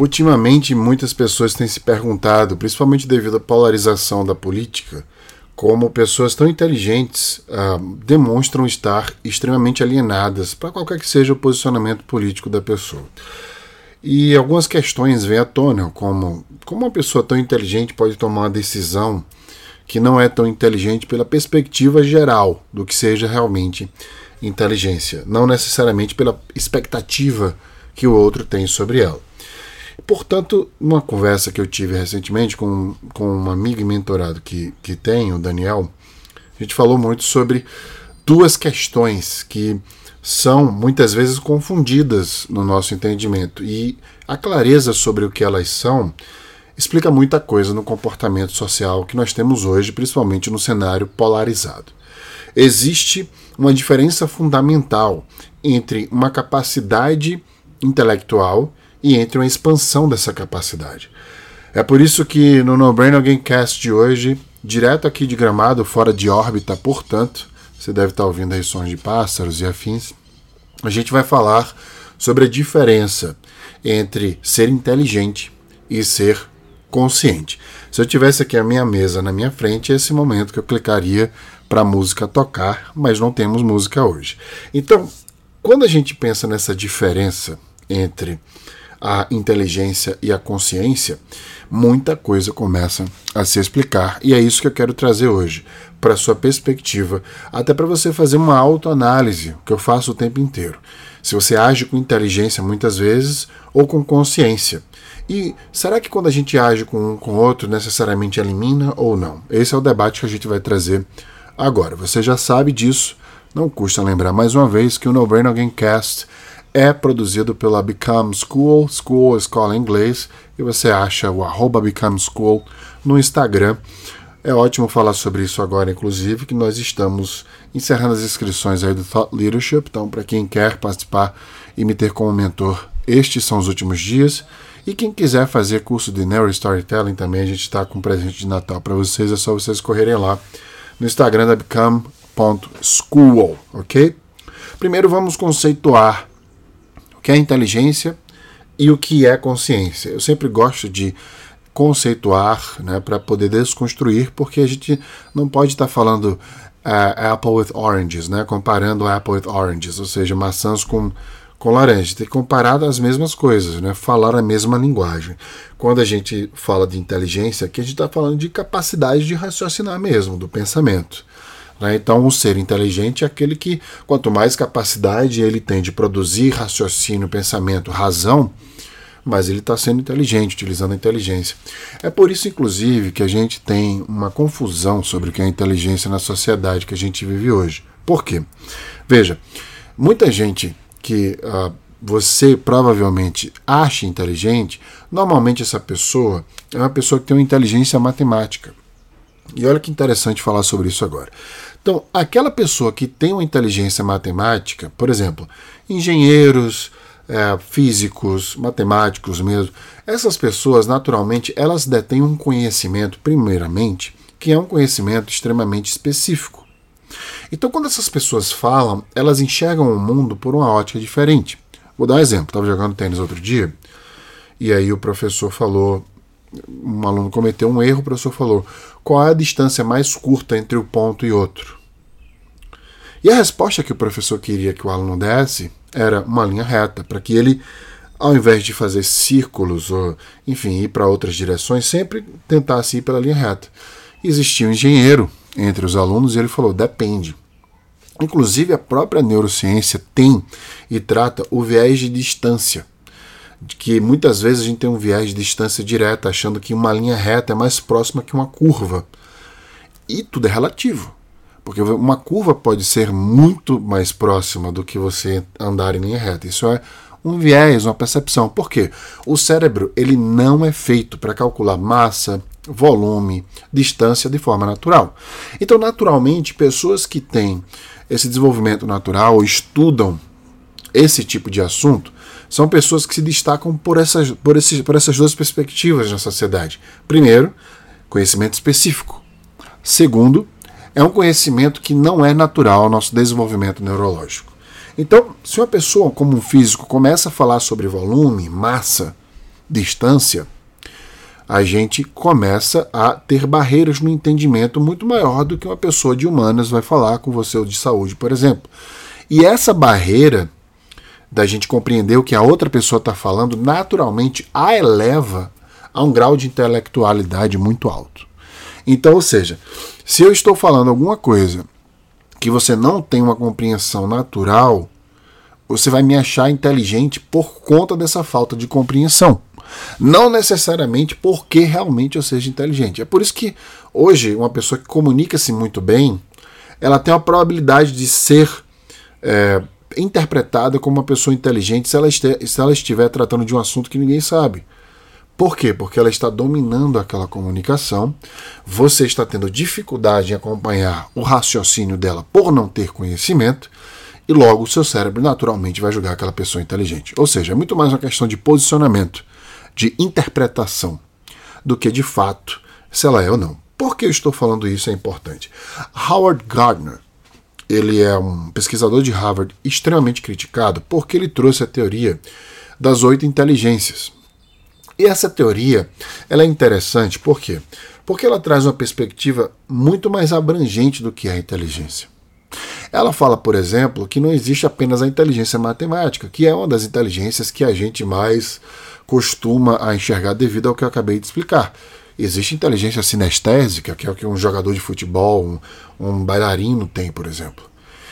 Ultimamente, muitas pessoas têm se perguntado, principalmente devido à polarização da política, como pessoas tão inteligentes uh, demonstram estar extremamente alienadas para qualquer que seja o posicionamento político da pessoa. E algumas questões vêm à tona, como como uma pessoa tão inteligente pode tomar uma decisão que não é tão inteligente pela perspectiva geral do que seja realmente inteligência, não necessariamente pela expectativa que o outro tem sobre ela. Portanto, numa conversa que eu tive recentemente com, com um amigo e mentorado que, que tem, o Daniel, a gente falou muito sobre duas questões que são muitas vezes confundidas no nosso entendimento. E a clareza sobre o que elas são explica muita coisa no comportamento social que nós temos hoje, principalmente no cenário polarizado. Existe uma diferença fundamental entre uma capacidade intelectual e entre uma expansão dessa capacidade. É por isso que no No Brain Alguém Cast de hoje, direto aqui de Gramado, fora de órbita, portanto, você deve estar ouvindo aí sons de pássaros e afins, a gente vai falar sobre a diferença entre ser inteligente e ser consciente. Se eu tivesse aqui a minha mesa na minha frente, é esse momento que eu clicaria para a música tocar, mas não temos música hoje. Então, quando a gente pensa nessa diferença entre a inteligência e a consciência, muita coisa começa a se explicar. E é isso que eu quero trazer hoje, para sua perspectiva, até para você fazer uma autoanálise, que eu faço o tempo inteiro. Se você age com inteligência muitas vezes ou com consciência. E será que quando a gente age com um com o outro necessariamente elimina ou não? Esse é o debate que a gente vai trazer agora. Você já sabe disso, não custa lembrar mais uma vez que o No Brain Again Cast é produzido pela Become School, School Escola em Inglês, e você acha o arroba Become School no Instagram. É ótimo falar sobre isso agora, inclusive, que nós estamos encerrando as inscrições aí do Thought Leadership, então para quem quer participar e me ter como mentor, estes são os últimos dias. E quem quiser fazer curso de Neuro Storytelling também, a gente está com um presente de Natal para vocês, é só vocês correrem lá no Instagram da Become.school, ok? Primeiro vamos conceituar o que é inteligência e o que é consciência. Eu sempre gosto de conceituar né, para poder desconstruir, porque a gente não pode estar tá falando uh, apple with oranges, né, comparando apple with oranges, ou seja, maçãs com, com laranja. Tem que comparar as mesmas coisas, né, falar a mesma linguagem. Quando a gente fala de inteligência, aqui a gente está falando de capacidade de raciocinar mesmo, do pensamento. Né? Então, um ser inteligente é aquele que, quanto mais capacidade ele tem de produzir raciocínio, pensamento, razão, mas ele está sendo inteligente, utilizando a inteligência. É por isso, inclusive, que a gente tem uma confusão sobre o que é inteligência na sociedade que a gente vive hoje. Por quê? Veja, muita gente que uh, você provavelmente acha inteligente, normalmente essa pessoa é uma pessoa que tem uma inteligência matemática. E olha que interessante falar sobre isso agora. Então, aquela pessoa que tem uma inteligência matemática, por exemplo, engenheiros, é, físicos, matemáticos mesmo, essas pessoas, naturalmente, elas detêm um conhecimento, primeiramente, que é um conhecimento extremamente específico. Então, quando essas pessoas falam, elas enxergam o mundo por uma ótica diferente. Vou dar um exemplo. Estava jogando tênis outro dia, e aí o professor falou um aluno cometeu um erro, o professor falou: qual é a distância mais curta entre o ponto e outro? E a resposta que o professor queria que o aluno desse era uma linha reta, para que ele, ao invés de fazer círculos ou, enfim, ir para outras direções, sempre tentasse ir pela linha reta. Existia um engenheiro entre os alunos e ele falou: depende. Inclusive, a própria neurociência tem e trata o viés de distância que muitas vezes a gente tem um viés de distância direta, achando que uma linha reta é mais próxima que uma curva. E tudo é relativo. Porque uma curva pode ser muito mais próxima do que você andar em linha reta. Isso é um viés, uma percepção. Por quê? O cérebro ele não é feito para calcular massa, volume, distância de forma natural. Então, naturalmente, pessoas que têm esse desenvolvimento natural, estudam esse tipo de assunto, são pessoas que se destacam por essas, por, esses, por essas duas perspectivas na sociedade. Primeiro, conhecimento específico. Segundo, é um conhecimento que não é natural ao nosso desenvolvimento neurológico. Então, se uma pessoa, como um físico, começa a falar sobre volume, massa, distância, a gente começa a ter barreiras no entendimento muito maior do que uma pessoa de humanas vai falar com você ou de saúde, por exemplo. E essa barreira da gente compreender o que a outra pessoa está falando, naturalmente a eleva a um grau de intelectualidade muito alto. Então, ou seja, se eu estou falando alguma coisa que você não tem uma compreensão natural, você vai me achar inteligente por conta dessa falta de compreensão. Não necessariamente porque realmente eu seja inteligente. É por isso que hoje uma pessoa que comunica-se muito bem, ela tem a probabilidade de ser é, interpretada como uma pessoa inteligente se ela, se ela estiver tratando de um assunto que ninguém sabe. Por quê? Porque ela está dominando aquela comunicação, você está tendo dificuldade em acompanhar o raciocínio dela por não ter conhecimento, e logo o seu cérebro naturalmente vai julgar aquela pessoa inteligente. Ou seja, é muito mais uma questão de posicionamento, de interpretação, do que de fato se ela é ou não. Por que eu estou falando isso é importante? Howard Gardner, ele é um pesquisador de Harvard extremamente criticado porque ele trouxe a teoria das oito inteligências. E essa teoria ela é interessante por quê? Porque ela traz uma perspectiva muito mais abrangente do que a inteligência. Ela fala, por exemplo, que não existe apenas a inteligência matemática, que é uma das inteligências que a gente mais costuma a enxergar devido ao que eu acabei de explicar. Existe inteligência sinestésica, que é o que um jogador de futebol, um, um bailarino tem, por exemplo.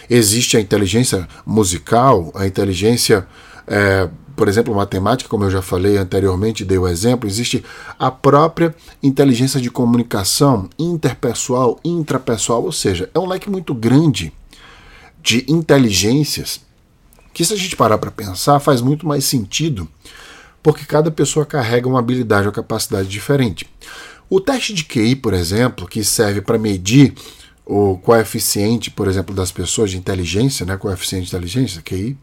Existe a inteligência musical, a inteligência é, por exemplo, matemática, como eu já falei anteriormente, dei o exemplo, existe a própria inteligência de comunicação interpessoal, intrapessoal, ou seja, é um leque muito grande de inteligências que, se a gente parar para pensar, faz muito mais sentido, porque cada pessoa carrega uma habilidade ou capacidade diferente. O teste de QI, por exemplo, que serve para medir o coeficiente, por exemplo, das pessoas de inteligência, né, coeficiente de inteligência, QI,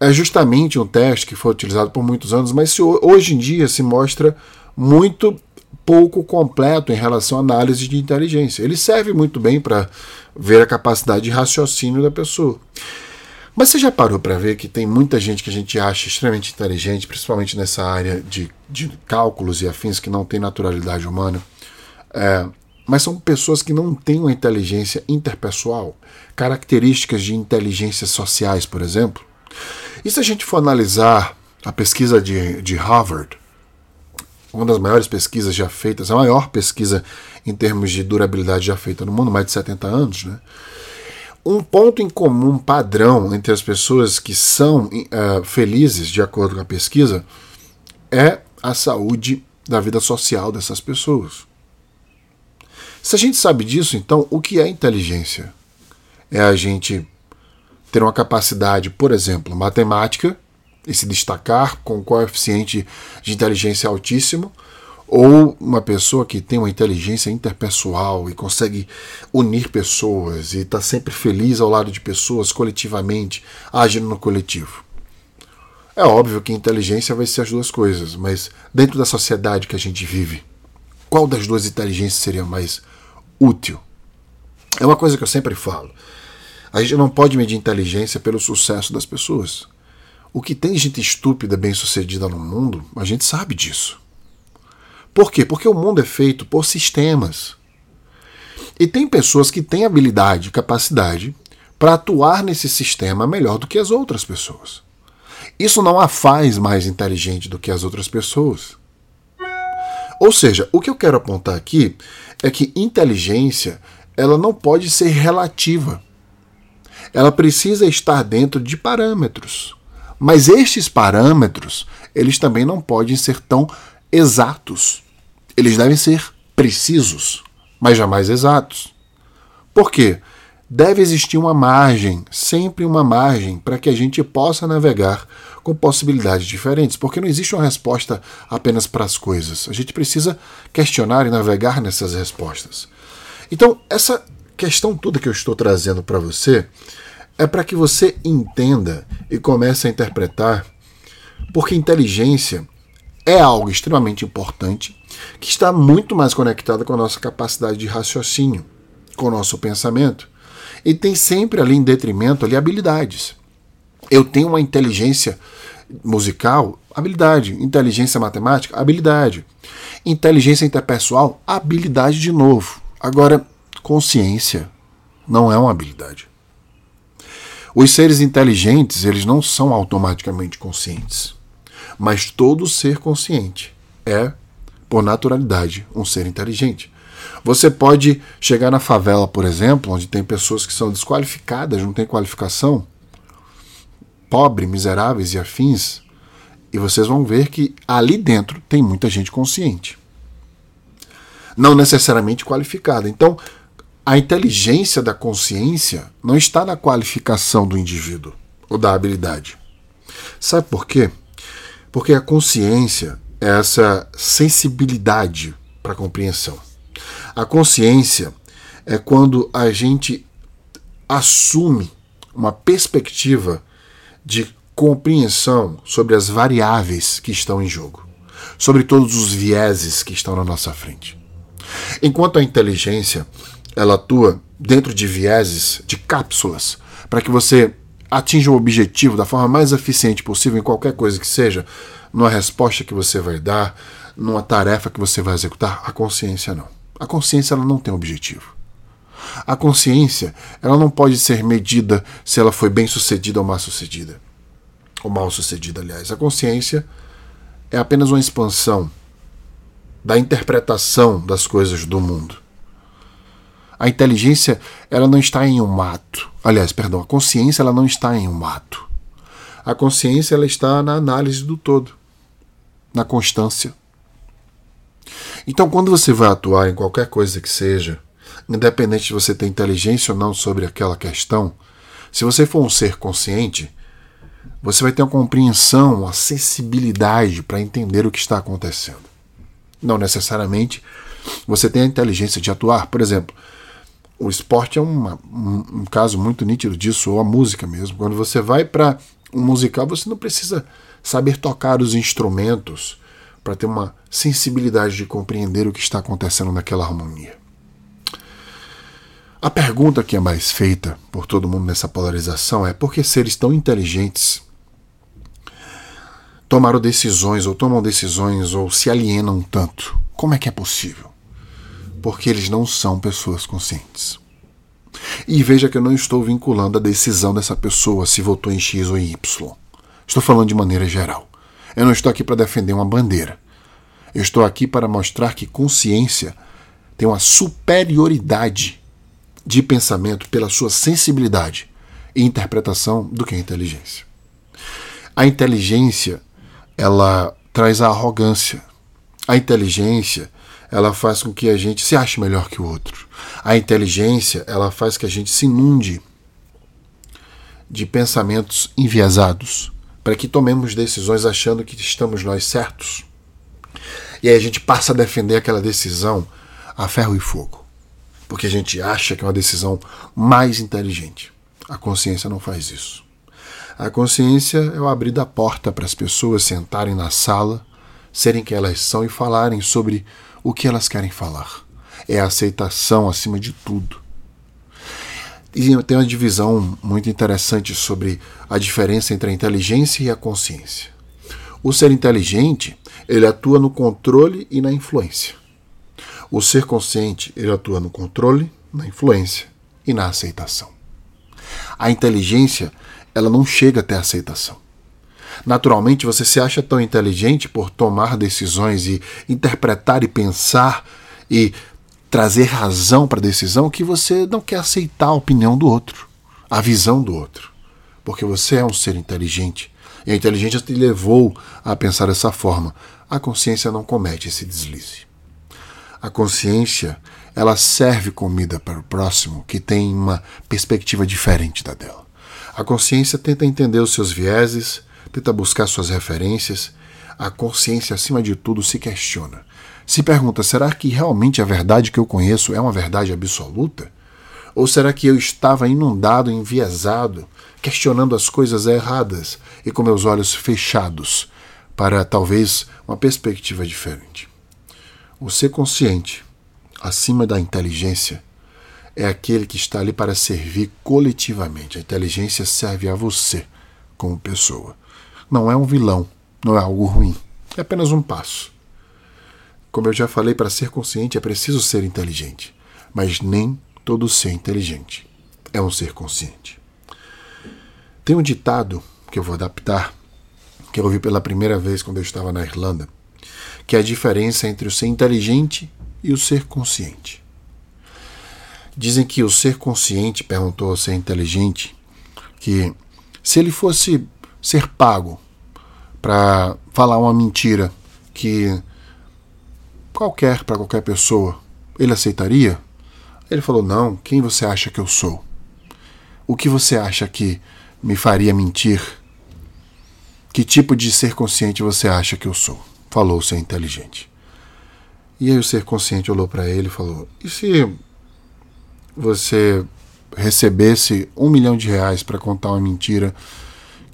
é justamente um teste que foi utilizado por muitos anos, mas se, hoje em dia se mostra muito pouco completo em relação à análise de inteligência. Ele serve muito bem para ver a capacidade de raciocínio da pessoa. Mas você já parou para ver que tem muita gente que a gente acha extremamente inteligente, principalmente nessa área de, de cálculos e afins que não tem naturalidade humana? É, mas são pessoas que não têm uma inteligência interpessoal, características de inteligências sociais, por exemplo. E se a gente for analisar a pesquisa de, de Harvard, uma das maiores pesquisas já feitas, a maior pesquisa em termos de durabilidade já feita no mundo, mais de 70 anos, né? Um ponto em comum padrão entre as pessoas que são uh, felizes, de acordo com a pesquisa, é a saúde da vida social dessas pessoas. Se a gente sabe disso, então, o que é inteligência? É a gente ter uma capacidade, por exemplo, matemática e se destacar com um coeficiente de inteligência altíssimo, ou uma pessoa que tem uma inteligência interpessoal e consegue unir pessoas e está sempre feliz ao lado de pessoas coletivamente, agindo no coletivo. É óbvio que inteligência vai ser as duas coisas, mas dentro da sociedade que a gente vive, qual das duas inteligências seria mais útil? É uma coisa que eu sempre falo. A gente não pode medir inteligência pelo sucesso das pessoas. O que tem gente estúpida bem sucedida no mundo, a gente sabe disso. Por quê? Porque o mundo é feito por sistemas. E tem pessoas que têm habilidade, capacidade para atuar nesse sistema melhor do que as outras pessoas. Isso não a faz mais inteligente do que as outras pessoas. Ou seja, o que eu quero apontar aqui é que inteligência ela não pode ser relativa ela precisa estar dentro de parâmetros. Mas estes parâmetros, eles também não podem ser tão exatos. Eles devem ser precisos, mas jamais exatos. Por quê? Deve existir uma margem, sempre uma margem, para que a gente possa navegar com possibilidades diferentes, porque não existe uma resposta apenas para as coisas. A gente precisa questionar e navegar nessas respostas. Então, essa questão toda que eu estou trazendo para você é para que você entenda e comece a interpretar, porque inteligência é algo extremamente importante que está muito mais conectado com a nossa capacidade de raciocínio, com o nosso pensamento, e tem sempre ali em detrimento ali habilidades. Eu tenho uma inteligência musical habilidade. Inteligência matemática, habilidade. Inteligência interpessoal, habilidade de novo. Agora, consciência não é uma habilidade. Os seres inteligentes, eles não são automaticamente conscientes. Mas todo ser consciente é, por naturalidade, um ser inteligente. Você pode chegar na favela, por exemplo, onde tem pessoas que são desqualificadas, não têm qualificação, pobre, miseráveis e afins, e vocês vão ver que ali dentro tem muita gente consciente. Não necessariamente qualificada. Então, a inteligência da consciência não está na qualificação do indivíduo ou da habilidade. Sabe por quê? Porque a consciência é essa sensibilidade para compreensão. A consciência é quando a gente assume uma perspectiva de compreensão sobre as variáveis que estão em jogo, sobre todos os vieses que estão na nossa frente. Enquanto a inteligência ela atua dentro de vieses, de cápsulas, para que você atinja o objetivo da forma mais eficiente possível em qualquer coisa que seja, numa resposta que você vai dar, numa tarefa que você vai executar, a consciência não. A consciência ela não tem objetivo. A consciência ela não pode ser medida se ela foi bem sucedida ou mal sucedida. Ou mal sucedida, aliás. A consciência é apenas uma expansão da interpretação das coisas do mundo. A inteligência ela não está em um mato. Aliás, perdão, a consciência ela não está em um mato. A consciência ela está na análise do todo, na constância. Então, quando você vai atuar em qualquer coisa que seja, independente de você ter inteligência ou não sobre aquela questão, se você for um ser consciente, você vai ter uma compreensão, uma sensibilidade para entender o que está acontecendo. Não necessariamente você tem a inteligência de atuar. Por exemplo, o esporte é uma, um, um, caso muito nítido disso, ou a música mesmo. Quando você vai para um musical, você não precisa saber tocar os instrumentos para ter uma sensibilidade de compreender o que está acontecendo naquela harmonia. A pergunta que é mais feita por todo mundo nessa polarização é por que seres tão inteligentes tomaram decisões ou tomam decisões ou se alienam tanto? Como é que é possível? Porque eles não são pessoas conscientes. E veja que eu não estou vinculando a decisão dessa pessoa se votou em X ou em Y. Estou falando de maneira geral. Eu não estou aqui para defender uma bandeira. Eu estou aqui para mostrar que consciência tem uma superioridade de pensamento pela sua sensibilidade e interpretação do que a inteligência. A inteligência, ela traz a arrogância. A inteligência, ela faz com que a gente se ache melhor que o outro. A inteligência, ela faz que a gente se inunde de pensamentos enviesados para que tomemos decisões achando que estamos nós certos. E aí a gente passa a defender aquela decisão a ferro e fogo, porque a gente acha que é uma decisão mais inteligente. A consciência não faz isso. A consciência é o abrir da porta para as pessoas sentarem na sala, serem quem elas são e falarem sobre o que elas querem falar. É a aceitação acima de tudo. E tem uma divisão muito interessante sobre a diferença entre a inteligência e a consciência. O ser inteligente, ele atua no controle e na influência. O ser consciente, ele atua no controle, na influência e na aceitação. A inteligência, ela não chega até a aceitação. Naturalmente, você se acha tão inteligente por tomar decisões e interpretar e pensar e trazer razão para a decisão que você não quer aceitar a opinião do outro, a visão do outro. Porque você é um ser inteligente. E a inteligência te levou a pensar dessa forma. A consciência não comete esse deslize. A consciência, ela serve comida para o próximo que tem uma perspectiva diferente da dela. A consciência tenta entender os seus vieses, tenta buscar suas referências. A consciência, acima de tudo, se questiona se pergunta: será que realmente a verdade que eu conheço é uma verdade absoluta? Ou será que eu estava inundado, enviesado, questionando as coisas erradas e com meus olhos fechados para talvez uma perspectiva diferente? O ser consciente, acima da inteligência, é aquele que está ali para servir coletivamente. A inteligência serve a você como pessoa. Não é um vilão, não é algo ruim. É apenas um passo. Como eu já falei, para ser consciente é preciso ser inteligente. Mas nem todo ser inteligente é um ser consciente. Tem um ditado que eu vou adaptar, que eu ouvi pela primeira vez quando eu estava na Irlanda, que é a diferença entre o ser inteligente e o ser consciente. Dizem que o ser consciente perguntou ao ser inteligente que se ele fosse ser pago para falar uma mentira que qualquer para qualquer pessoa, ele aceitaria? Ele falou: "Não, quem você acha que eu sou? O que você acha que me faria mentir? Que tipo de ser consciente você acha que eu sou?" Falou o ser inteligente. E aí o ser consciente olhou para ele e falou: "E se você recebesse um milhão de reais para contar uma mentira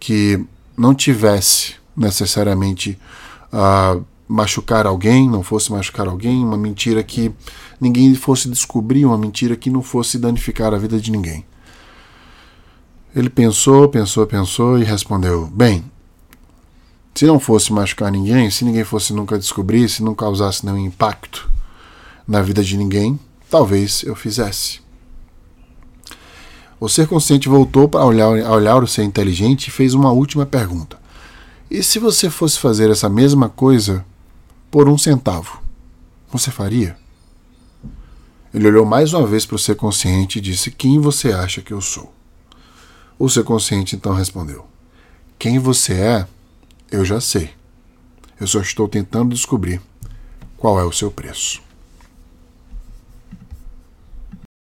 que não tivesse necessariamente uh, machucar alguém, não fosse machucar alguém, uma mentira que ninguém fosse descobrir, uma mentira que não fosse danificar a vida de ninguém. Ele pensou, pensou, pensou e respondeu: Bem, se não fosse machucar ninguém, se ninguém fosse nunca descobrir, se não causasse nenhum impacto na vida de ninguém, talvez eu fizesse. O ser consciente voltou para olhar, olhar o ser inteligente e fez uma última pergunta. E se você fosse fazer essa mesma coisa por um centavo, você faria? Ele olhou mais uma vez para o ser consciente e disse: Quem você acha que eu sou? O ser consciente então respondeu: Quem você é, eu já sei. Eu só estou tentando descobrir qual é o seu preço.